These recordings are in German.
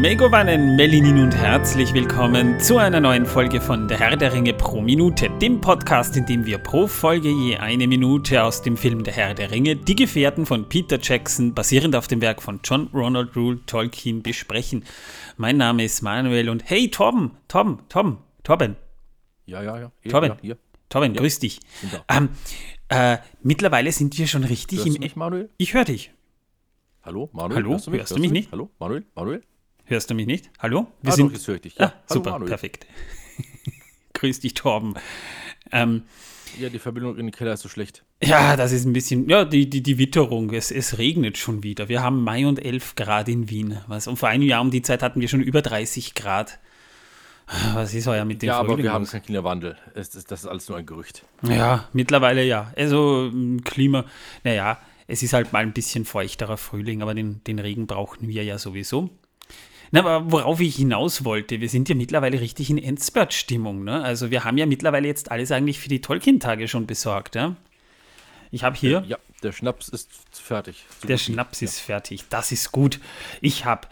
Megowannen, Melinin und herzlich willkommen zu einer neuen Folge von Der Herr der Ringe pro Minute, dem Podcast, in dem wir pro Folge je eine Minute aus dem Film Der Herr der Ringe, Die Gefährten von Peter Jackson, basierend auf dem Werk von John Ronald Rule Tolkien, besprechen. Mein Name ist Manuel und hey Torben, Torben, Torben, Torben. Ja, ja, ja. Hier, Torben, ja, hier. Torben, Ja. grüß dich. Ähm, äh, mittlerweile sind wir schon richtig Hörst im... du mich, Manuel? Ich höre dich. Hallo, Manuel? Hallo? Hörst du mich, Hörst du mich nicht? Hallo, Manuel? Manuel? Hörst du mich nicht? Hallo? Wir ah, sind... doch, jetzt höre ich dich. Ja, ah, hallo, super, Manuel. perfekt. grüß dich, Torben. Ähm, Ja, die Verbindung in den Keller ist so schlecht. Ja, das ist ein bisschen, ja, die, die, die Witterung, es, es regnet schon wieder. Wir haben Mai und 11 Grad in Wien. Was, und vor einem Jahr um die Zeit hatten wir schon über 30 Grad. Was ist heuer mit dem Ja, aber wir haben keinen Klimawandel. Es, es, das ist alles nur ein Gerücht. Ja, mittlerweile ja. Also m, Klima, naja, es ist halt mal ein bisschen feuchterer Frühling, aber den, den Regen brauchen wir ja sowieso. Na, aber worauf ich hinaus wollte, wir sind ja mittlerweile richtig in Endspurt-Stimmung. Ne? Also wir haben ja mittlerweile jetzt alles eigentlich für die Tolkien-Tage schon besorgt. Ja? Ich habe hier... Ja, der Schnaps ist fertig. So Der. Schnaps ist fertig. Das ist gut. Ich habe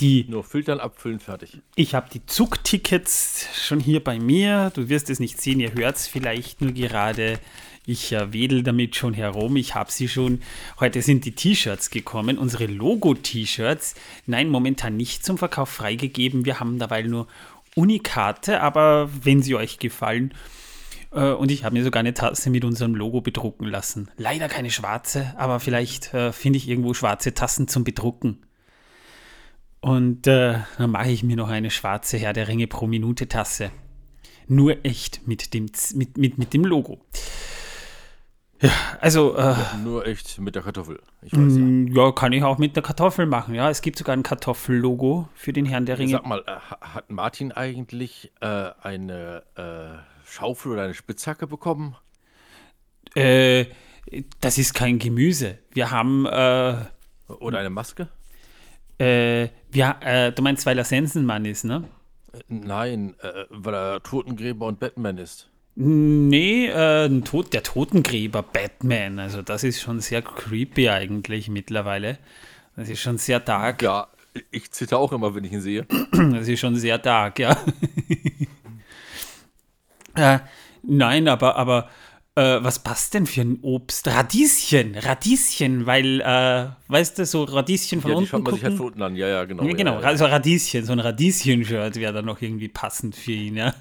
die, Nur filtern, abfüllen, fertig. ich habe die Zugtickets schon hier bei mir. Du wirst es nicht sehen, ihr hört es vielleicht nur gerade. Ich äh, wedel damit schon herum. Ich habe sie schon. Heute sind die T-Shirts gekommen, unsere Logo-T-Shirts. Nein, momentan nicht zum Verkauf freigegeben. Wir haben dabei nur Unikate, aber wenn sie euch gefallen, äh, und ich habe mir sogar eine Tasse mit unserem Logo bedrucken lassen. Leider keine schwarze, aber vielleicht äh, finde ich irgendwo schwarze Tassen zum Bedrucken. Und äh, dann mache ich mir noch eine schwarze Herr der Ringe pro Minute Tasse. Nur echt mit dem, mit, mit, mit dem Logo. Ja, also, äh, Nur echt mit der Kartoffel. Ich weiß ja. mh, ja, kann ich auch mit der Kartoffel machen. Ja, es gibt sogar ein Kartoffellogo für den Herrn der Ringe. Sag mal, äh, ha- hat Martin eigentlich äh, eine äh, Schaufel oder eine Spitzhacke bekommen? Äh, das ist kein Gemüse. Wir haben, äh, Oder eine Maske? wir, du meinst, weil er Sensenmann ist, ne? Nein, weil er Totengräber und Batman ist. Nee, äh, ein Tod, der Totengräber Batman. Also das ist schon sehr creepy eigentlich mittlerweile. Das ist schon sehr dark. Ja, ich zitter auch immer, wenn ich ihn sehe. Das ist schon sehr dark, ja. äh, nein, aber, aber äh, was passt denn für ein Obst? Radieschen, Radieschen, weil, äh, weißt du, so Radieschen von Ja, die unten schaut man sich halt gucken. von unten an. Ja, ja, genau. Ja, genau, Ja, ja. also Radieschen, so ein Radieschen-Shirt wäre dann noch irgendwie passend für ihn, ja.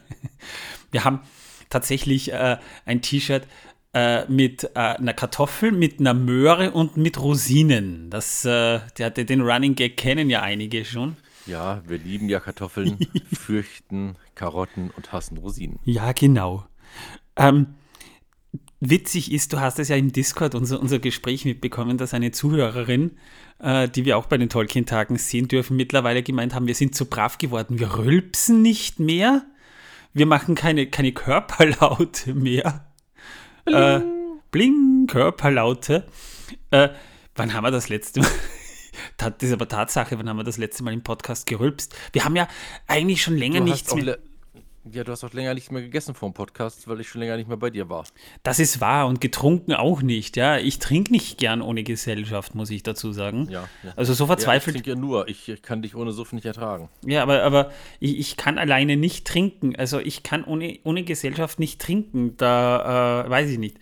Wir haben tatsächlich äh, ein T-Shirt äh, mit äh, einer Kartoffel, mit einer Möhre und mit Rosinen. Das, äh, der, der, den Running Gag kennen ja einige schon. Ja, wir lieben ja Kartoffeln, fürchten Karotten und hassen Rosinen. Ja, genau. Ähm, witzig ist, du hast es ja im Discord unser, unser Gespräch mitbekommen, dass eine Zuhörerin, äh, die wir auch bei den Tolkien-Tagen sehen dürfen, mittlerweile gemeint haben, wir sind zu brav geworden. Wir rülpsen nicht mehr. Wir machen keine, keine Körperlaute mehr. Bling, äh, Bling Körperlaute. Äh, wann haben wir das letzte Mal? Das ist aber Tatsache, wann haben wir das letzte Mal im Podcast gerülpst? Wir haben ja eigentlich schon länger Du nichts mehr. Ja, du hast auch länger nichts mehr gegessen vor dem Podcast, weil ich schon länger nicht mehr bei dir war. Das ist wahr und getrunken auch nicht, ja. Ich trinke nicht gern ohne Gesellschaft, muss ich dazu sagen. Ja, ja. Also so Ja, ich verzweifelt. trinke ja nur. Ich kann dich ohne Suff nicht ertragen. Ja, aber, aber ich, ich kann alleine nicht trinken. Also ich kann ohne, ohne Gesellschaft nicht trinken. Da äh, weiß ich nicht.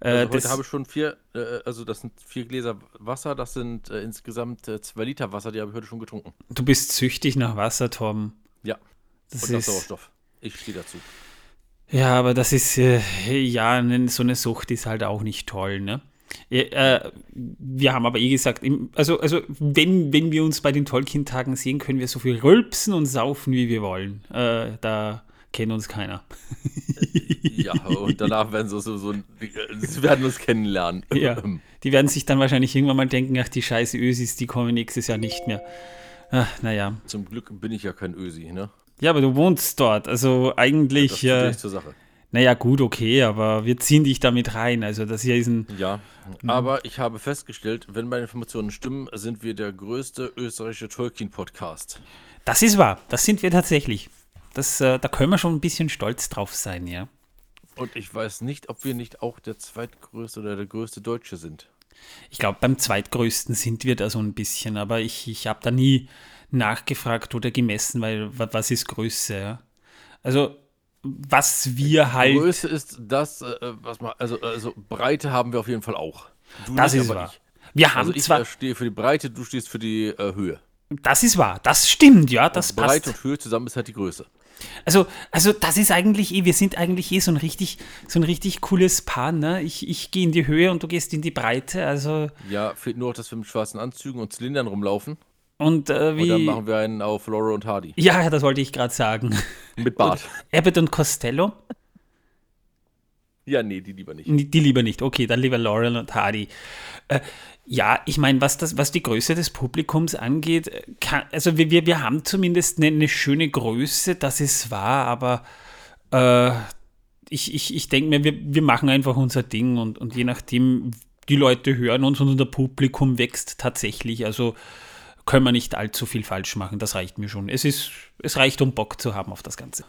Äh, Also heute das, habe ich schon vier, äh, also das sind vier Gläser Wasser, das sind äh, insgesamt äh, zwei Liter Wasser, die habe ich heute schon getrunken. du bist süchtig nach Wasser, Tom. Ja, Das und nach ist, Sauerstoff. Ich stehe dazu. ja, aber das ist, äh, ja, ne- so eine Sucht ist halt auch nicht toll, ne? Ja, Äh, wir haben aber eh gesagt, im, also, also wenn, wenn wir uns bei den Tolkien-Tagen sehen, können wir so viel rülpsen und saufen, wie wir wollen. Äh, da kennt uns keiner. Ja, und danach werden so, so, so, sie werden uns kennenlernen. Ja. Die werden sich dann wahrscheinlich irgendwann mal denken, ach, die scheiße Ösis, die kommen nächstes Jahr nicht mehr. Ach, naja. Zum Glück bin ich ja kein Ösi, ne? Ja, aber du wohnst dort. Also Das eigentlich, stehe äh, ich zur Sache. naja, gut, okay, aber wir ziehen dich damit rein. Also das hier ist ein. Ja, aber ich habe festgestellt, wenn meine Informationen stimmen, sind wir der größte österreichische Tolkien-Podcast. Das ist wahr. Das sind wir tatsächlich. Das, äh, da können wir schon ein bisschen stolz drauf sein, ja. Und ich weiß nicht, ob wir nicht auch der zweitgrößte oder der größte Deutsche sind. Ich glaube, beim zweitgrößten sind wir da so ein bisschen, aber ich, ich habe da nie nachgefragt oder gemessen, weil was ist Größe? Ja? Also was wir halt. Größe ist das, äh, was man, also, also Breite haben wir auf jeden Fall auch. Du das ist wahr. Ich. Wir haben also ich zwar, stehe für die Breite, du stehst für die äh, Höhe. Das ist wahr, das stimmt, ja, das und Breite und Höhe zusammen ist halt die Größe. Also, also das ist eigentlich eh, wir sind eigentlich eh so ein richtig, so ein richtig cooles Paar, ne? Ich, ich gehe in die Höhe und du gehst in die Breite, also. Ja, fehlt nur, dass wir mit schwarzen Anzügen und Zylindern rumlaufen. Und äh, wie. Und dann machen wir einen auf Laura und Hardy. Ja, das wollte ich gerade sagen. Mit Bart. Und Abbott und Costello? Ja, nee, die lieber nicht. Die lieber nicht. Okay, dann lieber Laurel und Hardy. Äh, ja, ich meine, was, was die Größe des Publikums angeht, kann, also wir, wir, wir haben zumindest eine, eine, schöne Größe, das ist wahr, aber äh, ich, ich, ich denke mir, wir, wir machen einfach unser Ding und, und je nachdem, die Leute hören uns und unser Publikum wächst tatsächlich. Also können wir nicht allzu viel falsch machen. Das reicht mir schon. Es, ist, es reicht, um Bock zu haben auf das Ganze.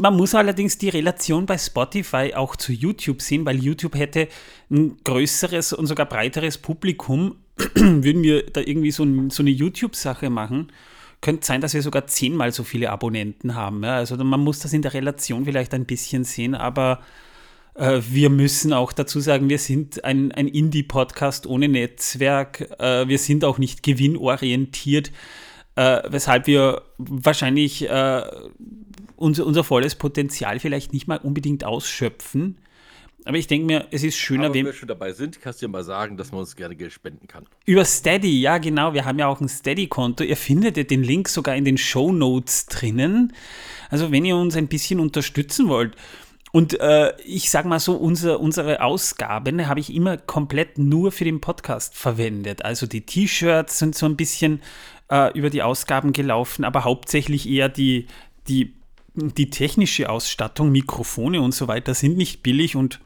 Man muss allerdings die Relation bei Spotify auch zu YouTube sehen, weil YouTube hätte ein größeres und sogar breiteres Publikum. Würden wir da irgendwie so, ein, so eine YouTube-Sache machen, könnte sein, dass wir sogar zehnmal so viele Abonnenten haben. Ja? Also man muss das in der Relation vielleicht ein bisschen sehen, aber wir müssen auch dazu sagen, wir sind ein, ein Indie-Podcast ohne Netzwerk. Äh, wir sind auch nicht gewinnorientiert, äh, weshalb wir wahrscheinlich unser, unser volles Potenzial vielleicht nicht mal unbedingt ausschöpfen. Aber ich denke mir, es ist schöner, wenn wir schon dabei sind, kannst du ja mal sagen, dass man uns gerne Geld spenden kann. Über Steady, ja genau. Wir haben ja auch ein Steady-Konto. Ihr findet den Link sogar in den Show Notes drinnen. Also wenn ihr uns ein bisschen unterstützen wollt, und äh, ich sage mal so, unser, unsere Ausgaben habe ich immer komplett nur für den Podcast verwendet. Also die T-Shirts sind so ein bisschen äh, über die Ausgaben gelaufen, aber hauptsächlich eher die, die, die technische Ausstattung, Mikrofone und so weiter sind nicht billig und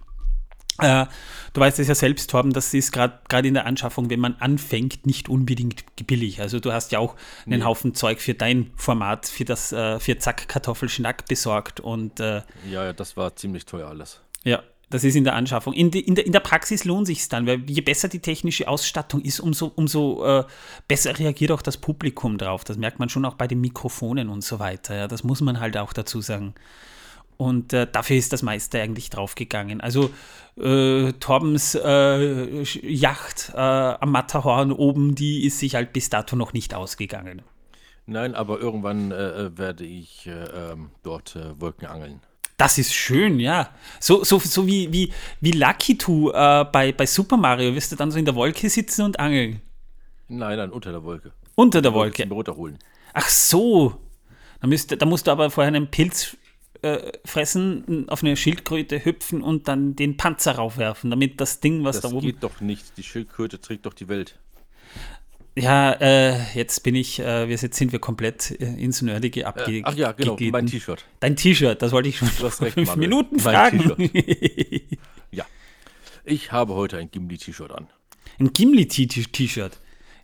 äh, du weißt es ja selbst, Torben, das ist gerade in der Anschaffung, wenn man anfängt, nicht unbedingt billig. Also du hast ja auch einen nee. Haufen Zeug für dein Format, für das äh, für Zack Kartoffelschnack besorgt und äh, ja, ja, das war ziemlich teuer alles. Ja, das ist in der Anschaffung. In, die, in, der, in der Praxis lohnt sich dann, weil je besser die technische Ausstattung ist, umso, umso äh, besser reagiert auch das Publikum drauf. Das merkt man schon auch bei den Mikrofonen und so weiter. Ja, das muss man halt auch dazu sagen. Und äh, dafür ist das meiste eigentlich draufgegangen. Also äh, Torbens äh, Yacht äh, am Matterhorn oben, die ist sich halt bis dato noch nicht ausgegangen. Nein, aber irgendwann äh, äh, werde ich ähm, dort Wolken angeln. Das ist schön, ja. So, so, so wie, wie, wie Lucky Two bei, bei Super Mario. Wirst du dann so in der Wolke sitzen und angeln? Nein, nein, unter der Wolke. Unter der Wolke. Runterholen. Ach so. Da, müsste, da musst du aber vorher einen Pilz äh, fressen, auf eine Schildkröte hüpfen und dann den Panzer raufwerfen, damit das Ding, was das da oben. Das geht doch nicht. Die Schildkröte trägt doch die Welt. Ja, äh, jetzt bin ich, äh, jetzt sind wir komplett äh, ins Nerdige abgegeben. Ach ja, genau, mein T-Shirt. Dein T-Shirt, das wollte ich schon vor fünf Manuel. Minuten fragen. ja, ich habe heute ein Gimli-T-Shirt an. Ein Gimli-T-Shirt?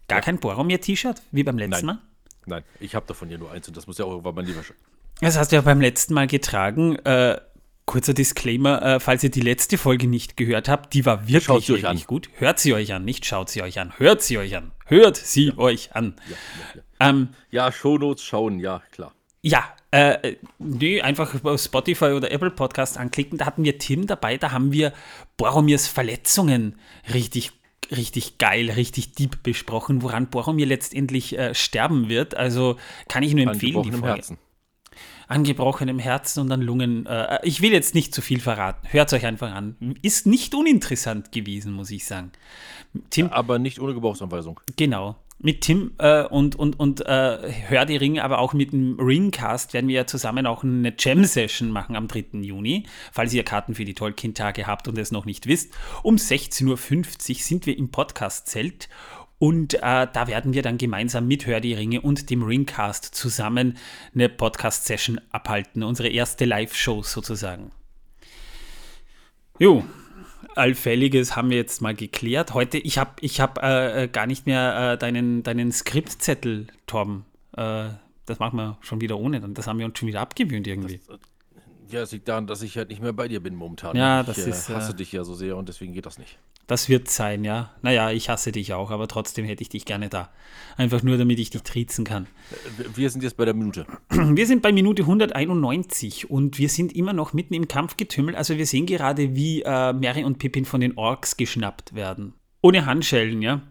Gar ja. kein Boromir-T-Shirt, wie beim letzten Nein. Mal? Nein, ich habe davon ja nur eins und das muss ja auch irgendwann mal lieber das hast du ja beim letzten Mal getragen. Äh, kurzer Disclaimer, äh, falls ihr die letzte Folge nicht gehört habt, die war wirklich, schaut euch an. gut. Hört sie euch an, nicht schaut sie euch an. Hört sie euch an. Hört sie ja. euch an. Ja, ja, ja. Ähm, ja, Shownotes schauen, ja, klar. Ja, äh, nee, einfach auf Spotify oder Apple Podcast anklicken. Da hatten wir Tim dabei, da haben wir Boromirs Verletzungen richtig richtig geil, richtig deep besprochen, woran Boromir letztendlich äh, sterben wird. Also kann ich nur empfehlen, die Folge. Herzen an gebrochenem Herzen und an Lungen. Äh, ich will jetzt nicht zu viel verraten. Hört es euch einfach an. Ist nicht uninteressant gewesen, muss ich sagen. Tim, aber nicht ohne Gebrauchsanweisung. Genau. Mit Tim äh, und, und, und äh, Hör die Ringe, aber auch mit dem Ringcast werden wir ja zusammen auch eine Jam-Session machen am 3. Juni. Falls ihr Karten für die Tolkien-Tage habt und es noch nicht wisst. Um 16.50 Uhr sind wir im Podcast-Zelt und äh, da werden wir dann gemeinsam mit Hör die Ringe und dem Ringcast zusammen eine Podcast-Session abhalten. Unsere erste Live-Show sozusagen. Jo, Allfälliges haben wir jetzt mal geklärt. Heute, ich habe ich hab, äh, gar nicht mehr äh, deinen, deinen Skriptzettel, Torben. Äh, das machen wir schon wieder ohne. Das haben wir uns schon wieder abgewöhnt irgendwie. Das, äh, ja, es liegt daran, dass ich halt nicht mehr bei dir bin momentan. Ja, das ich, ist. Ich äh, hasse dich ja so sehr und deswegen geht das nicht. Das wird sein, ja. Naja, ich hasse dich auch, aber trotzdem hätte ich dich gerne da. Einfach nur, damit ich dich triezen kann. Wir sind jetzt bei der Minute. Wir sind bei Minute 191 und wir sind immer noch mitten im Kampfgetümmel. Also wir sehen gerade, wie äh, Mary und Pippin von den Orks geschnappt werden. Ohne Handschellen, ja.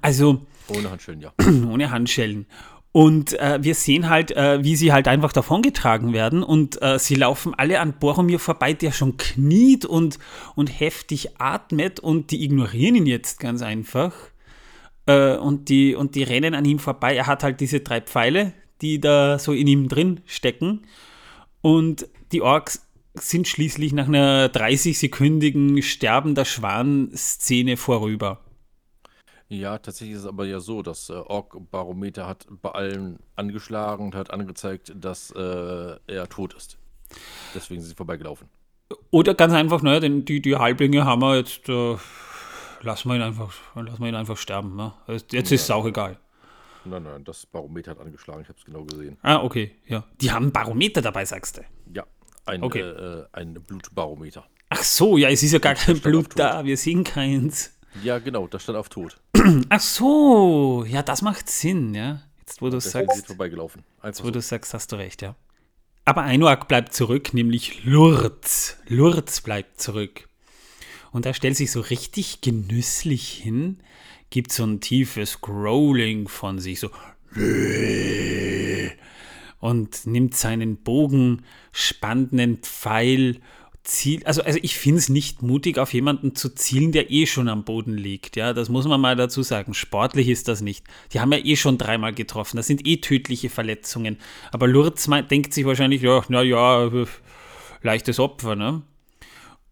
Also. Ohne Handschellen, ja. ohne Handschellen. Und äh, wir sehen halt, äh, wie sie halt einfach davongetragen werden und äh, sie laufen alle an Boromir vorbei, der schon kniet und, und heftig atmet und die ignorieren ihn jetzt ganz einfach. Äh, und, die, und die rennen an ihm vorbei. Er hat halt diese drei Pfeile, die da so in ihm drin stecken. Und die Orks sind schließlich nach einer 30-sekündigen Sterben der Schwan-Szene vorüber. Ja, tatsächlich ist es aber ja so, das äh, Org-Barometer hat bei allen angeschlagen und hat angezeigt, dass äh, er tot ist. Deswegen sind sie vorbeigelaufen. Oder ganz einfach, naja, denn die, die Halblinge haben wir jetzt, äh, lassen, wir ihn einfach, lassen wir ihn einfach sterben. Ne? Jetzt ja. ist es auch egal. Nein, nein, das Barometer hat angeschlagen, ich habe es genau gesehen. Ah, okay, ja. Die haben ein Barometer dabei, sagst du? Ja, ein, okay. äh, ein Blutbarometer. Ach so, ja, es ist ja gar kein Blut da, wir sehen keins. Ja, genau, das stand auf Tod. Ach so, ja, das macht Sinn, ja. Jetzt, wo du sagst. vorbeigelaufen. Jetzt, wo so. du sagst, hast du recht, ja. Aber Einuak bleibt zurück, nämlich Lurz. Lurz bleibt zurück. Und er stellt sich so richtig genüsslich hin, gibt so ein tiefes Growling von sich, so und nimmt seinen Bogen, spannt einen Pfeil Ziel, also, also ich finde es nicht mutig, auf jemanden zu zielen, der eh schon am Boden liegt. Ja, das muss man mal dazu sagen. Sportlich ist das nicht. Die haben ja eh schon dreimal getroffen. Das sind eh tödliche Verletzungen. Aber Lurz denkt sich wahrscheinlich, ja, naja, leichtes Opfer, ne?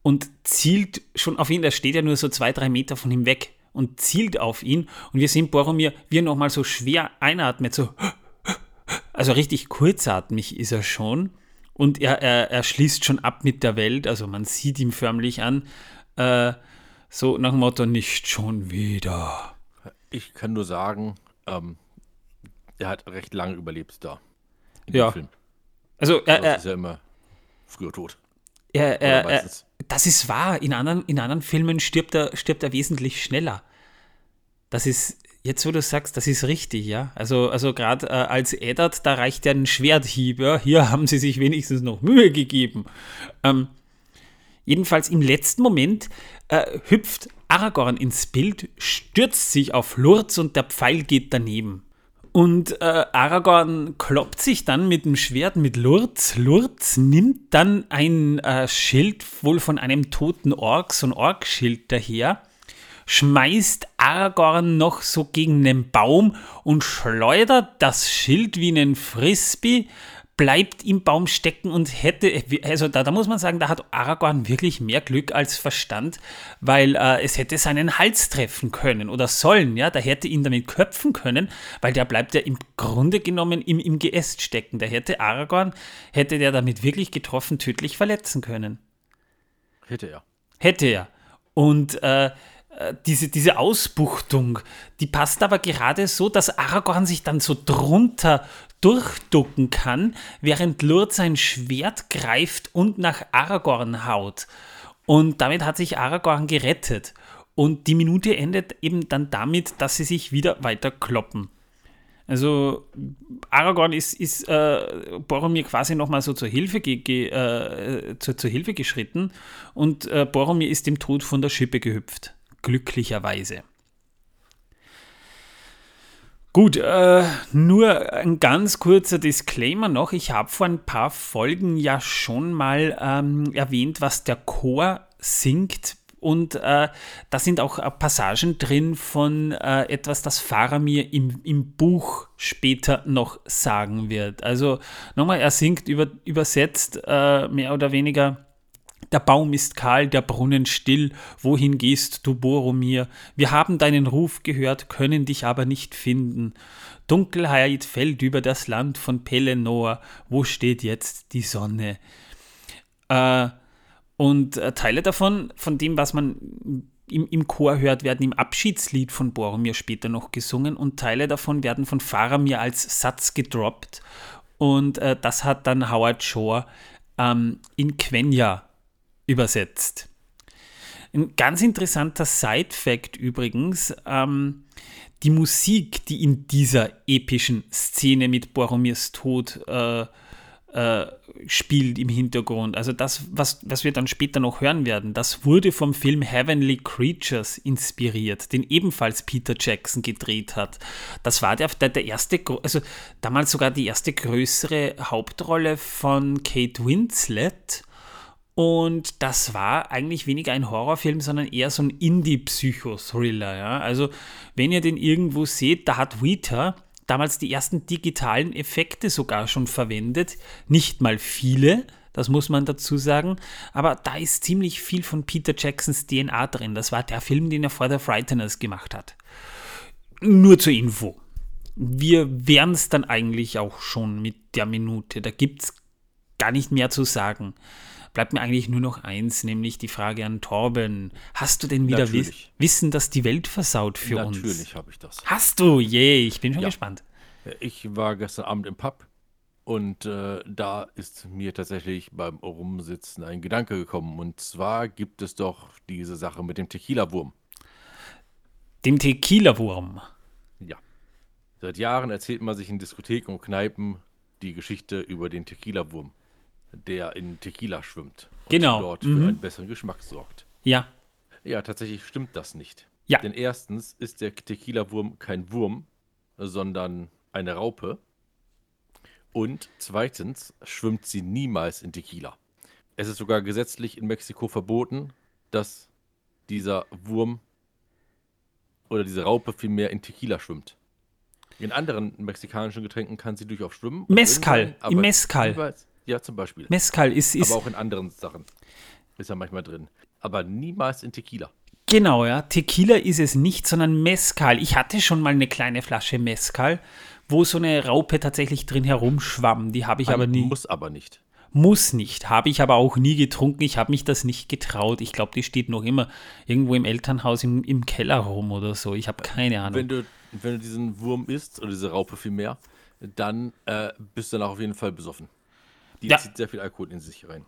Und zielt schon auf ihn, der steht ja nur so zwei, drei Meter von ihm weg und zielt auf ihn. Und wir sehen Boromir, wie er nochmal so schwer einatmet, so, also richtig kurzatmig ist er schon und er, er, er schließt schon ab mit der Welt, also man sieht ihm förmlich an, äh, so nach dem Motto, nicht schon wieder. Ich kann nur sagen, ähm, er hat recht lange überlebt da. ja. Also er, er ist ja immer früher tot. Er, er, er, das ist wahr. In anderen, in anderen Filmen stirbt er, stirbt er wesentlich schneller. Das ist, Jetzt, wo du sagst, das ist richtig, ja. Also, also gerade äh, als Eddard, da reicht ja ein Schwerthieb, ja. Hier haben sie sich wenigstens noch Mühe gegeben. Ähm, jedenfalls im letzten Moment äh, hüpft Aragorn ins Bild, stürzt sich auf Lurz und der Pfeil geht daneben. Und äh, Aragorn kloppt sich dann mit dem Schwert mit Lurz. Lurz nimmt dann ein äh, Schild, wohl von einem toten Ork, so ein Orkschild daher schmeißt Aragorn noch so gegen den Baum und schleudert das Schild wie einen Frisbee, bleibt im Baum stecken und hätte, also da, da muss man sagen, da hat Aragorn wirklich mehr Glück als Verstand, weil äh, es hätte seinen Hals treffen können oder sollen, ja, da hätte ihn damit köpfen können, weil der bleibt ja im Grunde genommen im, im Geäst stecken. Da hätte Aragorn, hätte der damit wirklich getroffen, tödlich verletzen können. Hätte er. Hätte er. Und äh, äh, diese, diese Ausbuchtung, die passt aber gerade so, dass Aragorn sich dann so drunter durchducken kann, während Lurd sein Schwert greift und nach Aragorn haut. Und damit hat sich Aragorn gerettet. Und die Minute endet eben dann damit, dass sie sich wieder weiter kloppen. Also Aragorn ist, ist äh, Boromir quasi nochmal so zur Hilfe, ge, ge, äh, zur, zur, Hilfe geschritten und äh, Boromir ist dem Tod von der Schippe gehüpft glücklicherweise. Gut, äh, nur ein ganz kurzer Disclaimer noch. Ich habe vor ein paar Folgen ja schon mal ähm, erwähnt, was der Chor singt. Und äh, da sind auch äh, Passagen drin von äh, etwas, das Faramir im, im Buch später noch sagen wird. Also nochmal, er singt über, übersetzt äh, mehr oder weniger der Baum ist kahl, der Brunnen still, wohin gehst du, Boromir? Wir haben deinen Ruf gehört, können dich aber nicht finden. Dunkelheit fällt über das Land von Pelennor, wo steht jetzt die Sonne? Äh, und äh, Teile davon, von dem, was man im, im Chor hört, werden im Abschiedslied von Boromir später noch gesungen und Teile davon werden von Faramir als Satz gedroppt. Und äh, das hat dann Howard Shore ähm, in Quenya übersetzt. Ein ganz interessanter Side-Fact übrigens, ähm, die Musik, die in dieser epischen Szene mit Boromirs Tod äh, äh, spielt im Hintergrund. Also das, was, was wir dann später noch hören werden, das wurde vom Film Heavenly Creatures inspiriert, den ebenfalls Peter Jackson gedreht hat. Das war der, der, der erste, also damals sogar die erste größere Hauptrolle von Kate Winslet. Und das war eigentlich weniger ein Horrorfilm, sondern eher so ein Indie-Psycho-Thriller. Ja? Also, wenn ihr den irgendwo seht, da hat Weta damals die ersten digitalen Effekte sogar schon verwendet. Nicht mal viele, das muss man dazu sagen. Aber da ist ziemlich viel von Peter Jacksons DNA drin. Das war der Film, den er vor The Frighteners gemacht hat. Nur zur Info. Wir wären es dann eigentlich auch schon mit der Minute. Da gibt es gar nicht mehr zu sagen. Bleibt mir eigentlich nur noch eins, nämlich die Frage an Torben. Hast du denn wieder Wiss Wissen, dass die Welt versaut für Natürlich uns? Natürlich habe ich das. Hast du? Je, ich bin schon ja. gespannt. Ich war gestern Abend im Pub und äh, da ist mir tatsächlich beim Rumsitzen ein Gedanke gekommen. Und zwar gibt es doch diese Sache mit dem Tequila-Wurm. Dem Tequila-Wurm? Ja. Seit Jahren erzählt man sich in Diskotheken und Kneipen die Geschichte über den Tequila-Wurm, der in Tequila schwimmt. Und genau. dort mhm. für einen besseren Geschmack sorgt. Ja. Ja, tatsächlich stimmt das nicht. Ja. Denn erstens ist der Tequila-Wurm kein Wurm, sondern eine Raupe. Und zweitens schwimmt sie niemals in Tequila. Es ist sogar gesetzlich in Mexiko verboten, dass dieser Wurm oder diese Raupe vielmehr in Tequila schwimmt. In anderen mexikanischen Getränken kann sie durchaus schwimmen. Mescal, im Mescal. Ja, zum Beispiel. Mescal ist, ist. Aber auch in anderen Sachen ist er manchmal drin. Aber niemals in Tequila. Genau, ja. Tequila ist es nicht, sondern Mescal. Ich hatte schon mal eine kleine Flasche Mescal, wo so eine Raupe tatsächlich drin herumschwamm. Die habe ich Man aber nie. Muss aber nicht. Muss nicht. Habe ich aber auch nie getrunken. Ich habe mich das nicht getraut. Ich glaube, die steht noch immer irgendwo im Elternhaus im, im Keller rum oder so. Ich habe keine Ahnung. Wenn du, wenn du diesen Wurm isst, oder diese Raupe vielmehr, dann äh, bist du danach auf jeden Fall besoffen. Die ja. zieht sehr viel Alkohol in sich rein.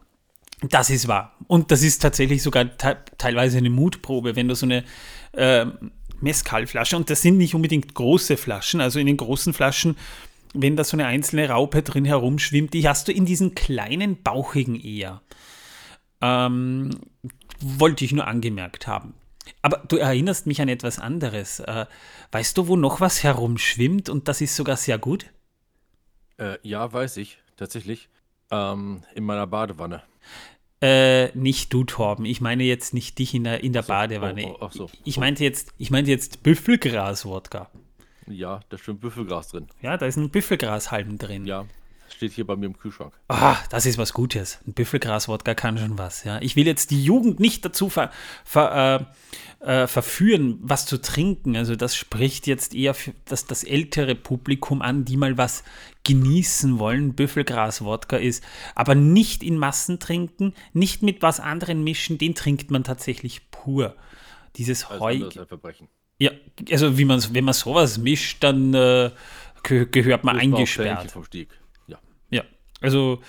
Das ist wahr. Und das ist tatsächlich sogar te teilweise eine Mutprobe, wenn du so eine äh, Mescalflasche, und das sind nicht unbedingt große Flaschen, also in den großen Flaschen, wenn da so eine einzelne Raupe drin herumschwimmt, die hast du in diesen kleinen, bauchigen eher. Ähm, wollte ich nur angemerkt haben. Aber du erinnerst mich an etwas anderes. Äh, weißt du, wo noch was herumschwimmt und das ist sogar sehr gut? Äh, ja, weiß ich, tatsächlich. Ähm, in meiner Badewanne. Äh, nicht du, Torben. Ich meine jetzt nicht dich in der, in der so, Badewanne. Oh, oh, so. Ich meinte jetzt, ich meinte jetzt Büffelgras-Wodka. Ja, da stimmt Büffelgras drin. Ja, da ist ein Büffelgrashalm drin. Ja, steht hier bei mir im Kühlschrank. Ah, das ist was Gutes. Ein Büffelgras-Wodka kann schon was. Ja, ich will jetzt die Jugend nicht dazu ver, ver, äh, äh, verführen, was zu trinken. Also das spricht jetzt eher für das, das ältere Publikum an, die mal was genießen wollen. Büffelgras-Wodka ist, aber nicht in Massen trinken, nicht mit was anderem mischen. Den trinkt man tatsächlich pur. Dieses also Heu. Verbrechen. Ja, also wie man, wenn man sowas mischt, dann äh, gehört man eingesperrt. Vom Stieg. Ja, also,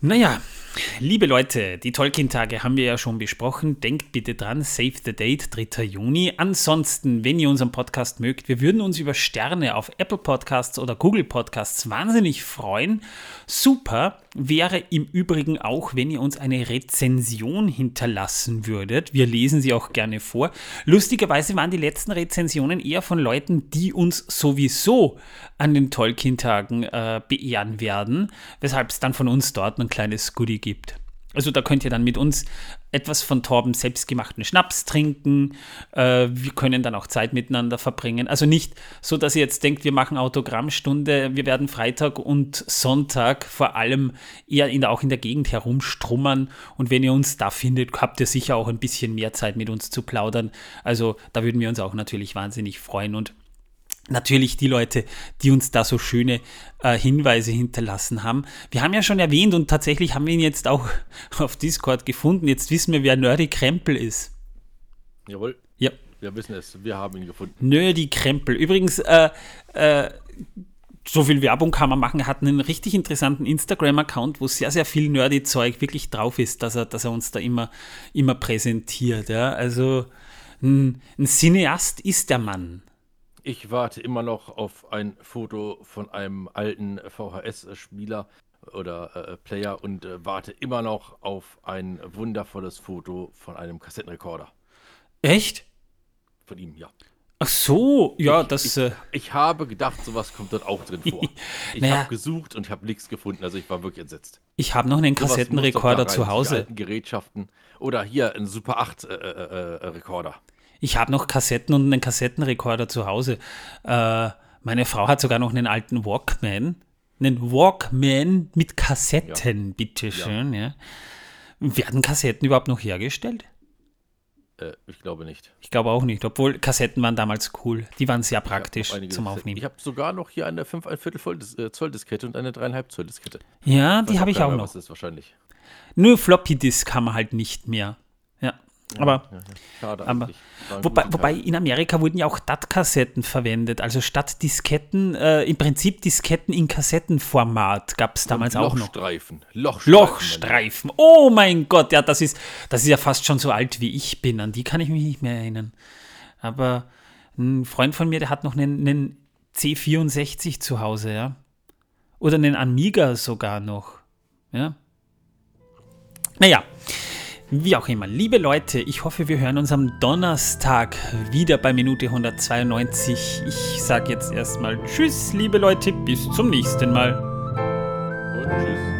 naja, Liebe Leute, die Tolkien-Tage haben wir ja schon besprochen. Denkt bitte dran, save the date, 3. Juni. Ansonsten, wenn ihr unseren Podcast mögt, wir würden uns über Sterne auf Apple Podcasts oder Google Podcasts wahnsinnig freuen. Super wäre im Übrigen auch, wenn ihr uns eine Rezension hinterlassen würdet. Wir lesen sie auch gerne vor. Lustigerweise waren die letzten Rezensionen eher von Leuten, die uns sowieso an den Tolkien-Tagen äh, beehren werden, weshalb es dann von uns dort ein kleines Goodie gibt. Also da könnt ihr dann mit uns etwas von Torben selbstgemachten Schnaps trinken. Äh, wir können dann auch Zeit miteinander verbringen. Also nicht so, dass ihr jetzt denkt, wir machen Autogrammstunde. Wir werden Freitag und Sonntag vor allem eher in auch in der Gegend herumstrummern. Und wenn ihr uns da findet, habt ihr sicher auch ein bisschen mehr Zeit mit uns zu plaudern. Also da würden wir uns auch natürlich wahnsinnig freuen. Und natürlich die Leute, die uns da so schöne äh, Hinweise hinterlassen haben. Wir haben ja schon erwähnt und tatsächlich haben wir ihn jetzt auch auf Discord gefunden. Jetzt wissen wir, wer Nerdy Krempel ist. Jawohl. Ja. Wir wissen es, wir haben ihn gefunden. Nerdy Krempel. Übrigens, äh, äh, so viel Werbung kann man machen. Er hat einen richtig interessanten Instagram-Account, wo sehr, sehr viel Nerdy-Zeug wirklich drauf ist, dass er, dass er uns da immer, immer präsentiert. Ja? Also ein, ein Cineast ist der Mann. Ich warte immer noch auf ein Foto von einem alten VHS-Spieler oder äh, Player und äh, warte immer noch auf ein wundervolles Foto von einem Kassettenrekorder. Echt? Von ihm, ja. Ach so, ja, ich, das. Ich, äh, ich habe gedacht, sowas kommt dort auch drin vor. Ich Naja. habe gesucht und ich habe nichts gefunden, also ich war wirklich entsetzt. ich habe noch einen Sowas Kassettenrekorder zu Hause. Gerätschaften. Oder hier ein Super 8 äh, äh, äh. Ich habe noch Kassetten und einen Kassettenrekorder zu Hause. Äh, meine Frau hat sogar noch einen alten Walkman. Einen Walkman mit Kassetten, bitteschön. Ja. Werden Kassetten überhaupt noch hergestellt? Äh, ich glaube nicht. Ich glaube auch nicht, obwohl Kassetten waren damals cool. Die waren sehr praktisch zum Disketten. Aufnehmen. Ich habe sogar noch hier eine 5 ein Viertel Voll Dis äh, Zoll Diskette und eine 3,5 Zoll Diskette. ja, die habe ich auch noch. Was ist wahrscheinlich. Nur Floppy Disk haben wir halt nicht mehr. Aber Ja. Schade aber- Wobei, wobei in Amerika wurden ja auch DAT-Kassetten verwendet, also statt Disketten, äh, im Prinzip Disketten in Kassettenformat gab es damals auch noch. Lochstreifen. Lochstreifen. Lochstreifen. Oh mein Gott, ja, das ist, das ist ja fast schon so alt wie ich bin. An die kann ich mich nicht mehr erinnern. Aber ein Freund von mir, der hat noch einen, einen C64 zu Hause, ja. Oder einen Amiga sogar noch. Ja. Naja, wie auch immer. Liebe Leute, ich hoffe, wir hören uns am Donnerstag wieder bei Minute 192. Ich sage jetzt erstmal Tschüss, liebe Leute, bis zum nächsten Mal. Und tschüss.